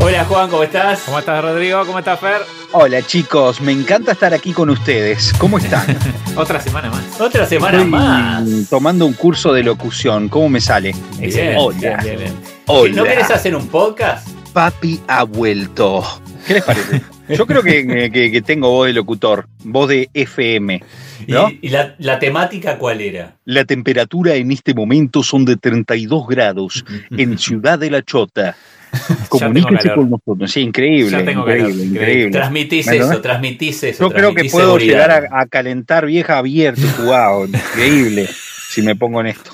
Hola Juan, ¿cómo estás? ¿Cómo estás Rodrigo? ¿Cómo estás Fer? Hola chicos, me encanta estar aquí con ustedes. ¿Cómo están? Otra semana más. Otra semana más. Tomando un curso de locución. ¿Cómo me sale? Bien, Hola. bien, bien, Hola. ¿No querés hacer un podcast? Papi ha vuelto. ¿Qué les parece? Yo creo que, que- que tengo voz de locutor, voz de FM. ¿Y, ¿No? y la, la temática cuál era? La temperatura en este momento son de 32 grados en Ciudad de la Chota. Comuníquese calor. con nosotros. Sí, increíble. Ya tengo increíble, calor, increíble. Transmitís Bueno, eso, transmitís eso. Yo creo que puedo seguridad. llegar a, a calentar vieja abierto, wow, increíble, si me pongo en esto.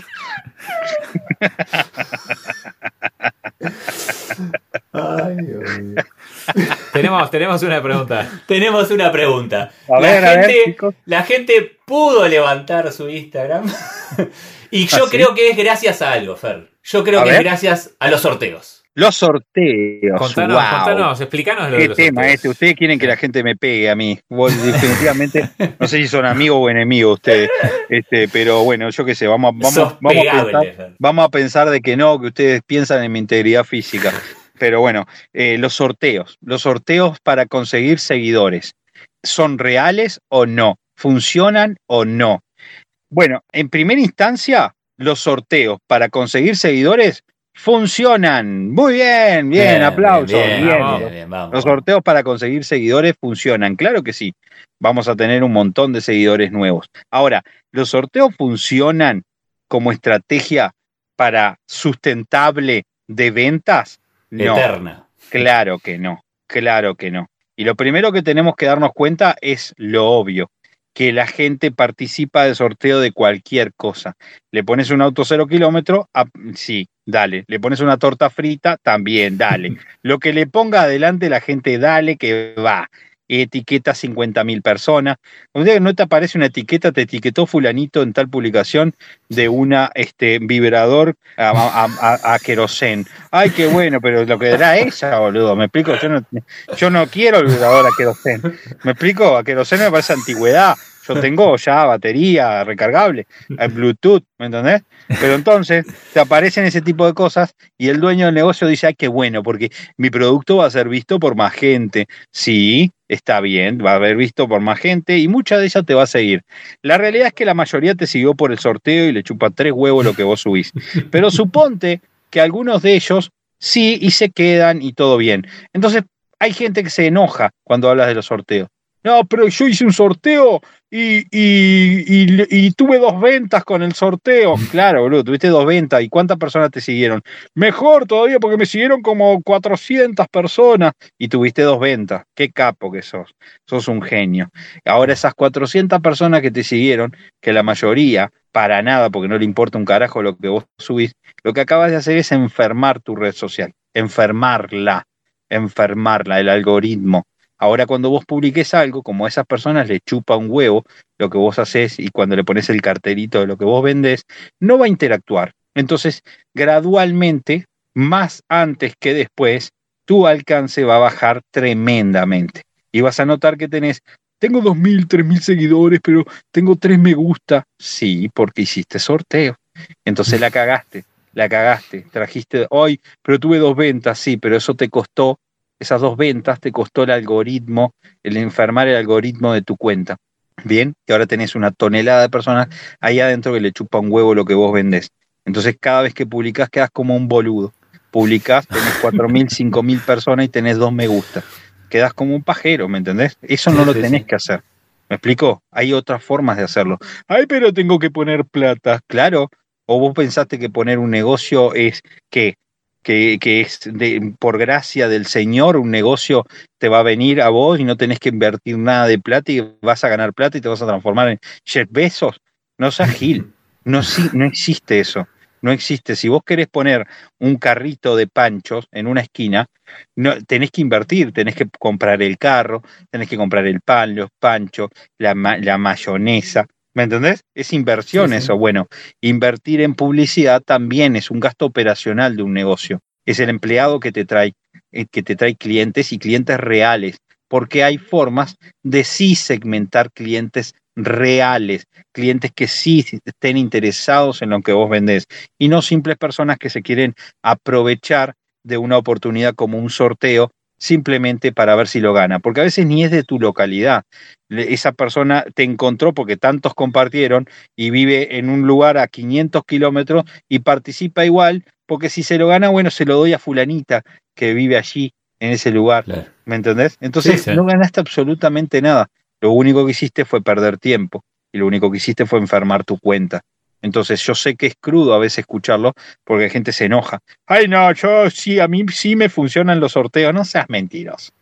Ay, Dios mío. Tenemos, tenemos una pregunta. Tenemos una pregunta. A ver, la, a gente, la gente pudo levantar su Instagram. y yo ¿Ah, sí? creo que es gracias a algo, Fer. Yo creo A que ver. es gracias a los sorteos. Los sorteos, Contanos, wow. contanos, explícanos lo de ¿Qué los tema sorteos. este? Ustedes quieren que la gente me pegue a mí. Vos, definitivamente, no sé si son amigos o enemigos ustedes. Este, pero bueno, yo qué sé, vamos, vamos, vamos, a pegable, pensar, Fer. vamos a pensar de que no, que ustedes piensan en mi integridad física. Pero bueno, eh, los sorteos. Los sorteos para conseguir seguidores. ¿Son reales o no? ¿Funcionan o no? Bueno, en primera instancia, los sorteos para conseguir seguidores funcionan. Muy bien, bien, aplausos. Bien, bien. vamos, bien, vamos. Los sorteos para conseguir seguidores funcionan, claro que sí. Vamos a tener un montón de seguidores nuevos. Ahora, ¿los sorteos funcionan como estrategia para sustentable de ventas? No, Eterna. claro que no, claro que no. Y lo primero que tenemos que darnos cuenta es lo obvio, que la gente participa de sorteo de cualquier cosa. Le pones un auto cero kilómetro, ah, sí, dale. Le pones una torta frita, también, dale. Lo que le ponga adelante la gente, dale que va. Etiqueta 50.000 personas. No te aparece una etiqueta, te etiquetó fulanito en tal publicación de una este, vibrador a, a. Ay, qué bueno, pero lo que dará ella, boludo. ¿Me explico? Yo no, yo no quiero el vibrador a querosén. ¿Me explico? A querosén me parece antigüedad. Yo tengo ya batería recargable, hay Bluetooth, ¿me entendés? Pero entonces te aparecen ese tipo de cosas y el dueño del negocio dice, ay, qué bueno, porque mi producto va a ser visto por más gente. Sí, está bien, va a haber visto por más gente y mucha de ella te va a seguir. La realidad es que la mayoría te siguió por el sorteo y le chupa tres huevos lo que vos subís. Pero suponte que algunos de ellos sí y se quedan y todo bien. Entonces hay gente que se enoja cuando hablas de los sorteos. No, pero yo hice un sorteo y, y, y- y tuve dos ventas con el sorteo. Claro, boludo, tuviste dos ventas. ¿Y cuántas personas te siguieron? Mejor todavía porque me siguieron como 400 personas y tuviste dos ventas. Qué capo que sos. Sos un genio. Ahora esas 400 personas que te siguieron, que la mayoría, para nada, porque no le importa un carajo lo que vos subís, lo que acabas de hacer es enfermar tu red social. Enfermarla. Enfermarla, el algoritmo. Ahora cuando vos publiques algo, como a esas personas le chupa un huevo lo que vos haces y cuando le pones el cartelito de lo que vos vendés, no va a interactuar. Entonces, gradualmente, más antes que después, tu alcance va a bajar tremendamente. Y vas a notar que tenés, tengo 2.000, 3.000 seguidores, pero tengo 3 me gusta. Sí, porque hiciste sorteo. Entonces la cagaste, la cagaste. Trajiste, hoy, pero tuve dos ventas, sí, pero eso te costó esas dos ventas te costó el algoritmo, el enfermar el algoritmo de tu cuenta. Bien, y ahora tenés una tonelada de personas ahí adentro que le chupa un huevo lo que vos vendés. Entonces, cada vez que publicás, quedas como un boludo. Publicás, tenés 4.000, 5.000 personas y tenés dos me gusta. Quedás como un pajero, ¿me entendés? Eso no Sí, lo tenés sí. que hacer. ¿Me explico? Hay otras formas de hacerlo. Ay, pero tengo que poner plata. Claro. O vos pensaste que poner un negocio es que que, es de, por gracia del Señor, un negocio te va a venir a vos y no tenés que invertir nada de plata y vas a ganar plata y te vas a transformar en Jeff. No seas Gil, no, no existe eso. No existe. Si vos querés poner un carrito de panchos en una esquina, no, tenés que invertir, tenés que comprar el carro, tenés que comprar el pan, los panchos, la, la mayonesa. ¿Me entendés? Es inversión eso. Bueno, invertir en publicidad también es un gasto operacional de un negocio. Es el empleado que te trae, eh, que te trae clientes y clientes reales, porque hay formas de sí segmentar clientes reales, clientes que sí estén interesados en lo que vos vendés y no simples personas que se quieren aprovechar de una oportunidad como un sorteo simplemente para ver si lo gana, porque a veces ni es de tu localidad. Esa persona te encontró porque tantos compartieron y vive en un lugar a 500 kilómetros y participa igual, porque si se lo gana, bueno, se lo doy a fulanita que vive allí en ese lugar. ¿Me entendés? Entonces no ganaste absolutamente nada. Lo único que hiciste fue perder tiempo y lo único que hiciste fue enfermar tu cuenta. Entonces yo sé que es crudo a veces escucharlo porque la gente se enoja. Ay, no, yo sí, a mí sí me funcionan los sorteos. No seas mentiroso.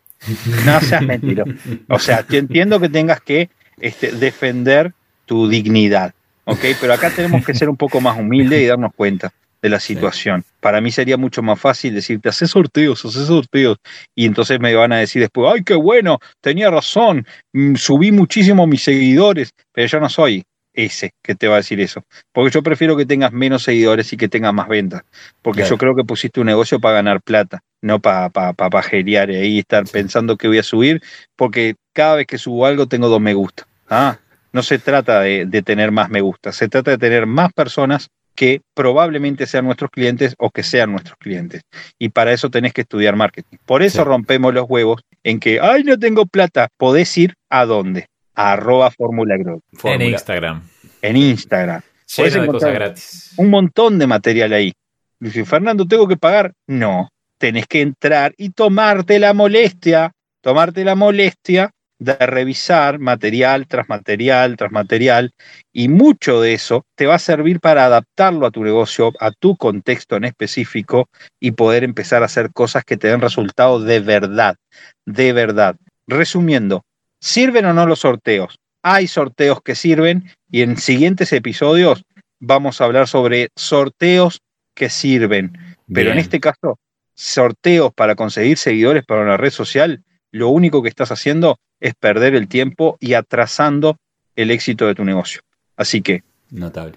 No seas mentiroso. O sea, yo entiendo que tengas que este, defender tu dignidad. ¿Ok? Pero acá tenemos que ser un poco más humildes y darnos cuenta de la situación. Para mí sería mucho más fácil decirte, hace sorteos, hace sorteos. Y entonces me van a decir después, ay, qué bueno, tenía razón, mm, subí muchísimo mis seguidores, pero yo no soy ese que te va a decir eso. Porque yo prefiero que tengas menos seguidores y que tengas más ventas. Porque yo creo que pusiste un negocio para ganar plata, no para pa, pa, y ahí estar pensando que voy a subir, porque cada vez que subo algo tengo dos me gusta. Ah, no se trata de, de tener más me gusta, se trata de tener más personas que probablemente sean nuestros clientes o que sean nuestros clientes. Y para eso tenés que estudiar marketing. Por eso rompemos los huevos en que, ay, no tengo plata. Podés ir a dónde? Arroba Fórmula En Instagram. En Instagram. Podés encontrar gratis. Un montón de material ahí. Dice, Fernando, ¿tengo que pagar? No. Tenés que entrar y tomarte la molestia, tomarte la molestia de revisar material tras material tras material y mucho de eso te va a servir para adaptarlo a tu negocio, a tu contexto en específico y poder empezar a hacer cosas que te den resultados de verdad, de verdad. Resumiendo, ¿sirven o no los sorteos? Hay sorteos que sirven y en siguientes episodios vamos a hablar sobre sorteos que sirven. Pero en este caso, sorteos para conseguir seguidores para una red social, lo único que estás haciendo es perder el tiempo y atrasando el éxito de tu negocio. Así que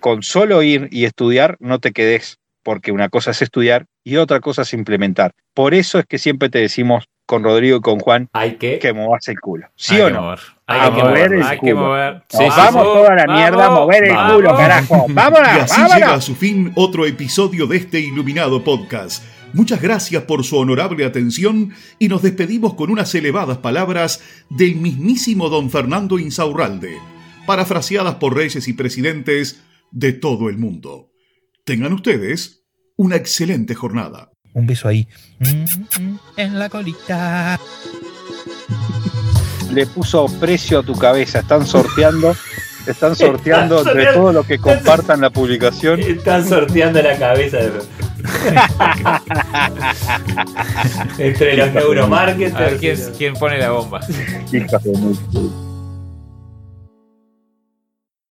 con solo ir y estudiar no te quedes, porque una cosa es estudiar y otra cosa es implementar. Por eso es que siempre te decimos con Rodrigo y con Juan hay que, que movas el culo. ¿Sí o no? Hay a que mover, el hay culo. Que mover. vamos toda la mierda a mover el culo, carajo. Vámonos, y así llega a su fin otro episodio de este iluminado podcast. Muchas gracias por su honorable atención y nos despedimos con unas elevadas palabras del mismísimo don Fernando Insaurralde, parafraseadas por reyes y presidentes de todo el mundo. Tengan ustedes una excelente jornada. Un beso ahí. En la colita. Le puso precio a tu cabeza. Están sorteando. Están sorteando entre todo lo que compartan la publicación. Están sorteando la cabeza de Entre los neuromarketers. A ver quién, quién pone la bomba.